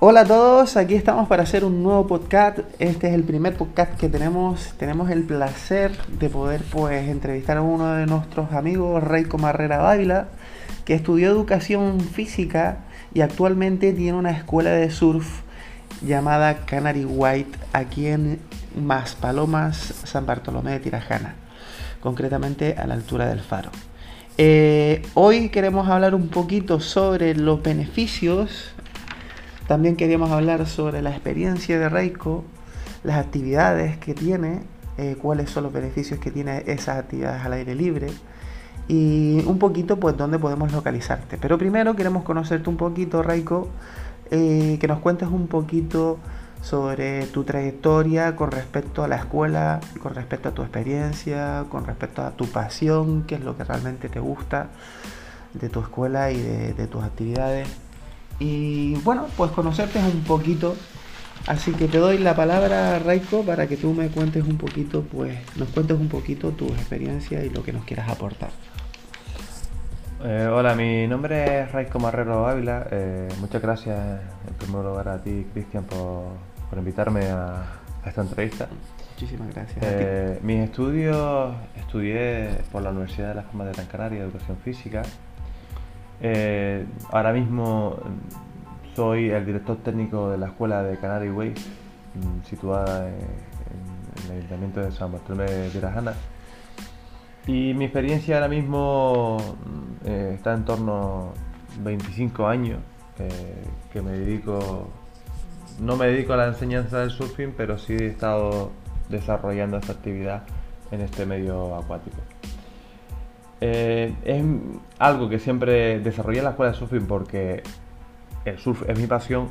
Hola a todos, aquí estamos para hacer un nuevo podcast. Este es el primer podcast que tenemos. Tenemos el placer de poder pues entrevistar a uno de nuestros amigos, Reiko Marrera Bávila, que estudió educación física y actualmente tiene una escuela de surf llamada Canary White aquí en Maspalomas, San Bartolomé de Tirajana, concretamente a la altura del faro. Eh, hoy queremos hablar un poquito sobre los beneficios también queríamos hablar sobre la experiencia de Reiko, las actividades que tiene, eh, cuáles son los beneficios que tiene esas actividades al aire libre y un poquito pues dónde podemos localizarte. Pero primero queremos conocerte un poquito, Reiko, eh, que nos cuentes un poquito sobre tu trayectoria con respecto a la escuela, con respecto a tu experiencia, con respecto a tu pasión, qué es lo que realmente te gusta de tu escuela y de tus actividades. Y bueno, pues conocerte un poquito. Así que te doy la palabra, Raiko, para que tú me cuentes un poquito, pues nos cuentes un poquito tu experiencia y lo que nos quieras aportar. Eh, hola, mi nombre es Raiko Marrero Ávila. Eh, muchas gracias en primer lugar a ti, Cristian, por, por, invitarme a, esta entrevista. Muchísimas gracias. Eh, mis estudios estudié por la Universidad de las Palmas de Gran Canaria, Educación Física. Eh, ahora mismo soy el director técnico de la escuela de Canary Way, mm, situada en, el Ayuntamiento de San Bartolomé de Tirajana. Y mi experiencia ahora mismo mm, eh, está en torno a 25 años eh, que me dedico, no me dedico a la enseñanza del surfing, pero sí he estado desarrollando esta actividad en este medio acuático. Eh, es algo que siempre desarrollé en la escuela de surfing porque el surf es mi pasión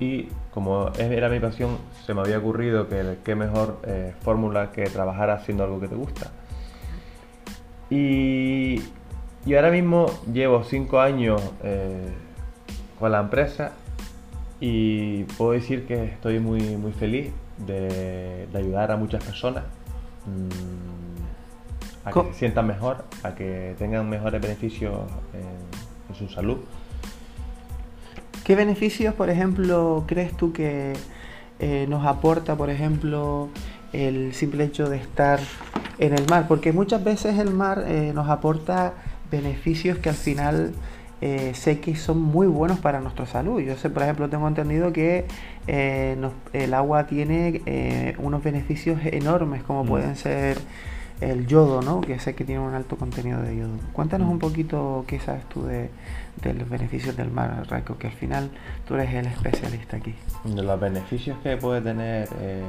y como era mi pasión se me había ocurrido que qué mejor eh, fórmula que trabajar haciendo algo que te gusta. Y, ahora mismo llevo 5 años eh, con la empresa y puedo decir que estoy muy, muy feliz de, ayudar a muchas personas. Mm, a que se sientan mejor, a que tengan mejores beneficios en, su salud. ¿Qué beneficios, por ejemplo, crees tú que eh, nos aporta, por ejemplo, el simple hecho de estar en el mar? Porque muchas veces el mar eh, nos aporta beneficios que al final eh, sé que son muy buenos para nuestra salud. Yo sé, por ejemplo, tengo entendido que el agua tiene unos beneficios enormes, como mm. pueden ser el yodo, ¿no? Que sé que tiene un alto contenido de yodo. Cuéntanos un mm. poquito qué sabes tú de, los beneficios del mar, Raiko, que al final tú eres el especialista aquí. De los beneficios que puede tener eh,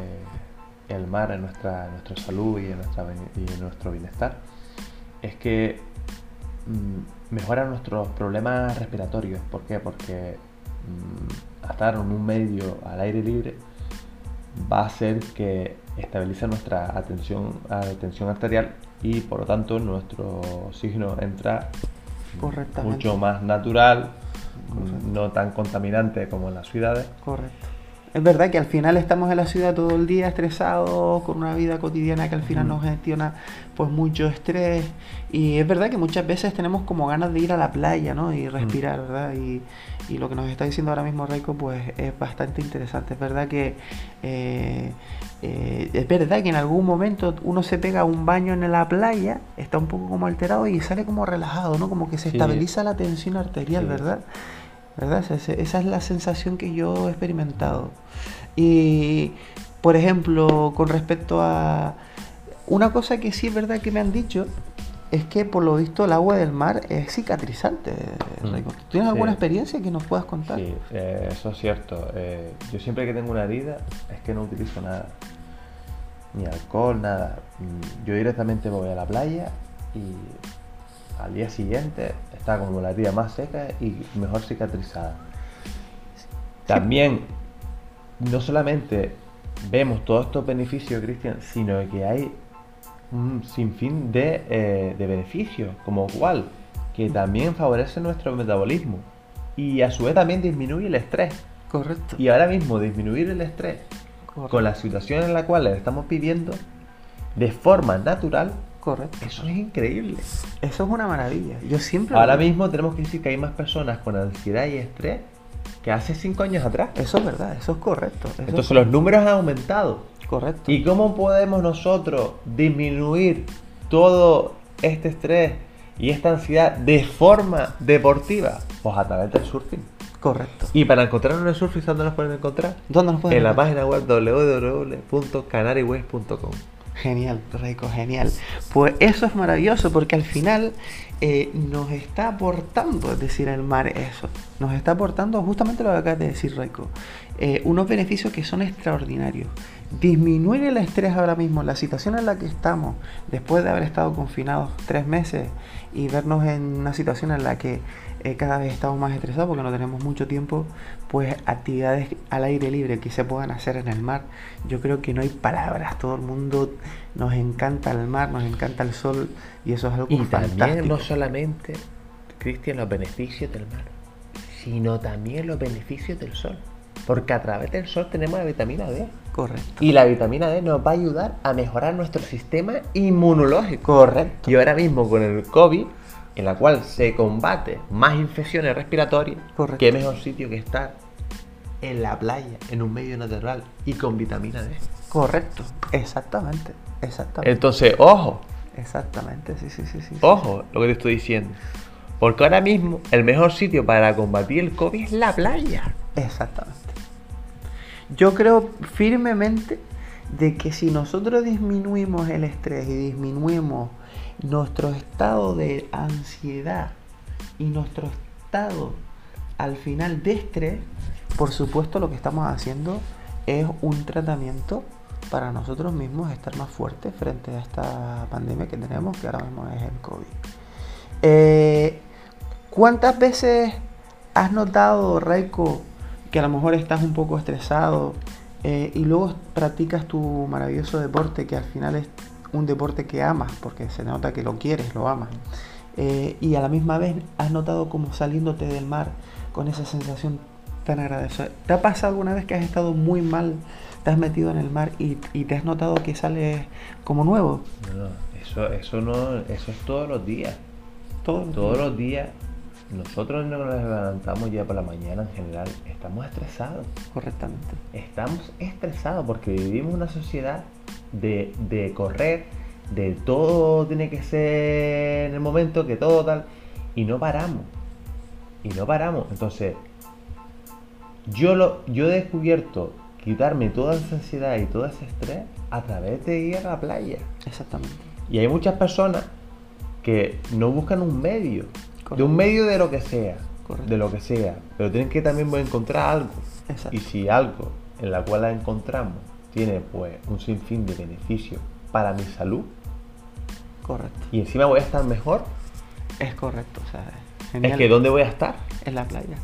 el mar en nuestra, nuestra salud y en, nuestra, y en nuestro bienestar es que mm, mejora nuestros problemas respiratorios. ¿Por qué? Porque mm, estar en un medio al aire libre va a hacer que estabilice nuestra atención, atención arterial y por lo tanto nuestro oxígeno entra mucho más natural, no tan contaminante como en las ciudades. Correcto. Es verdad que al final estamos en la ciudad todo el día estresados, con una vida cotidiana que al final nos gestiona pues mucho estrés. Y es verdad que muchas veces tenemos como ganas de ir a la playa, ¿no? Y respirar, ¿verdad? Y, lo que nos está diciendo ahora mismo Reiko, pues es bastante interesante. Es verdad que eh, eh, es verdad que en algún momento uno se pega un baño en la playa, está un poco como alterado y sale como relajado, ¿no? Como que se estabiliza la tensión arterial, ¿verdad? ¿Verdad? Esa, es la sensación que yo he experimentado. Y, por ejemplo, con respecto a... Una cosa que sí es verdad que me han dicho es que por lo visto el agua del mar es cicatrizante. Mm. ¿Tienes alguna experiencia que nos puedas contar? Sí, eh, eso es cierto. Eh, yo siempre que tengo una herida es que no utilizo nada. Ni alcohol, nada. Mm, yo directamente voy a la playa y al día siguiente está como la herida más seca y mejor cicatrizada. También, no solamente vemos todos estos beneficios, Cristian, sino que hay un sinfín de, eh, de beneficios, como cual, que también favorece nuestro metabolismo y a su vez también disminuye el estrés. Correcto. Y ahora mismo disminuir el estrés con la situación en la cual estamos viviendo de forma natural Correcto. Eso es increíble. Eso es una maravilla. Yo siempre. Ahora mismo tenemos que decir que hay más personas con ansiedad y estrés que hace cinco años atrás. Eso es verdad, eso es correcto. eso es Entonces los números han aumentado. correcto. ¿Y cómo podemos nosotros disminuir todo este estrés y esta ansiedad de forma deportiva? Pues a través del surfing. correcto. Y para encontrarnos en el surfing, ¿dónde nos pueden encontrar? ¿Dónde nos pueden En la página web www.canariwest.com. Genial, Reiko, genial. Pues eso es maravilloso porque al final eh, nos está aportando, es decir, el mar eso. Nos está aportando justamente lo que acabas de decir, Reiko. eh, unos beneficios que son extraordinarios. Disminuir el estrés ahora mismo, la situación en la que estamos, después de haber estado confinados tres meses y vernos en una situación en la que eh, cada vez estamos más estresados porque no tenemos mucho tiempo, pues actividades al aire libre que se puedan hacer en el mar, yo creo que no hay palabras, todo el mundo nos encanta el mar, nos encanta el sol y eso es algo Y fantástico. también no solamente, Cristian, los beneficios del mar, sino también los beneficios del sol. Porque a través del sol tenemos la vitamina D. Correcto. Y la vitamina D nos va a ayudar a mejorar nuestro sistema inmunológico. Correcto. Y ahora mismo con el COVID, en la cual se combate más infecciones respiratorias, Correcto. qué mejor sitio que estar en la playa, en un medio natural y con vitamina D. Correcto. Exactamente. Exactamente. Entonces, ojo, Exactamente. Sí, sí, sí, sí. sí. ojo lo que te estoy diciendo. Porque ahora mismo el mejor sitio para combatir el COVID es la playa. Exactamente. Yo creo firmemente de que si nosotros disminuimos el estrés y disminuimos nuestro estado de ansiedad y nuestro estado al final de estrés, por supuesto lo que estamos haciendo es un tratamiento para nosotros mismos estar más fuertes frente a esta pandemia que tenemos, que ahora mismo es el COVID. Eh, ¿Cuántas veces has notado, Raiko, que a lo mejor estás un poco estresado eh, y luego practicas tu maravilloso deporte, que al final es un deporte que amas, porque se nota que lo quieres, lo amas, eh, y a la misma vez has notado como saliéndote del mar con esa sensación tan agradecida? ¿Te ha pasado alguna vez que has estado muy mal, te has metido en el mar y, y te has notado que sales como nuevo? No, no, eso, eso no, eso es todos los días. Todos tiempo. los días, nosotros no nos levantamos ya por la mañana en general, estamos estresados. Correctamente. Estamos estresados porque vivimos una sociedad de, de correr, de todo tiene que ser en el momento, que todo tal, y no paramos. Y no paramos. Entonces, yo, lo, yo he descubierto quitarme toda esa ansiedad y todo ese estrés a través de ir a la playa. Exactamente. Y hay muchas personas que no buscan un medio, de un medio de lo que sea, Correcto. de lo que sea, pero tienen que también encontrar algo. Exacto. Y si algo en la cual la encontramos tiene pues un sinfín de beneficios para mi salud Correcto. y encima voy a estar mejor, Es correcto. O sea, es que ¿dónde voy a estar? En la playa.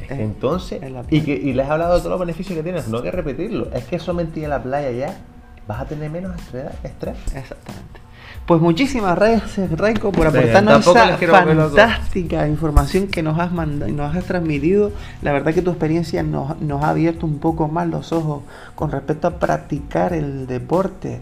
Es Eh, entonces, en la y, que, y les he hablado de todos los beneficios que tienes, no hay que repetirlo, es que solamente a la playa ya vas a tener menos estrés. Exactamente. Pues muchísimas gracias, Raiko, por aportarnos esa fantástica información que nos has mandado, nos has transmitido. La verdad que tu experiencia nos, nos ha abierto un poco más los ojos con respecto a practicar el deporte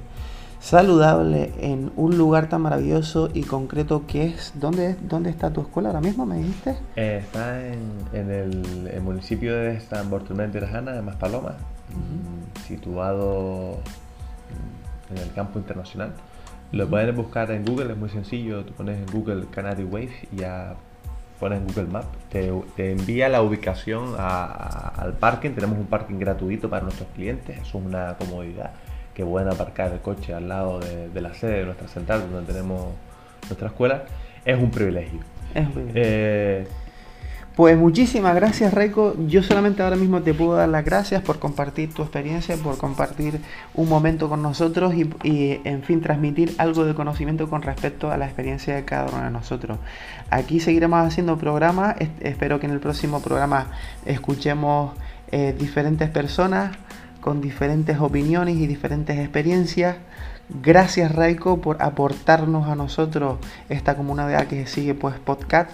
saludable en un lugar tan maravilloso y concreto que es. ¿Dónde, dónde está tu escuela ahora mismo, me dijiste? Eh, está en, en el, el municipio de San Bartolomé de Rajana, en Maspalomas, mm, situado en el campo internacional. Lo pueden buscar en Google, es muy sencillo. Tú pones en Google Canary Wave y ya pones en Google Maps. Te, te envía la ubicación a- a- al parking. Tenemos un parking gratuito para nuestros clientes. Eso es una comodidad. Que pueden aparcar el coche al lado de, de la sede de nuestra central, donde tenemos nuestra escuela. Es un privilegio. Es muy bien. Eh, Pues muchísimas gracias, Reiko. Yo solamente ahora mismo te puedo dar las gracias por compartir tu experiencia, por compartir un momento con nosotros y, en fin, transmitir algo de conocimiento con respecto a la experiencia de cada uno de nosotros. Aquí seguiremos haciendo programas. Es- Espero que en el próximo programa escuchemos eh, diferentes personas con diferentes opiniones y diferentes experiencias. Gracias Raiko por aportarnos a nosotros esta comunidad que sigue pues podcast.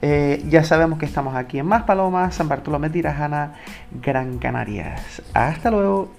Eh, ya sabemos que estamos aquí en Más Palomas, San Bartolomé Tirajana, Gran Canarias. Hasta luego.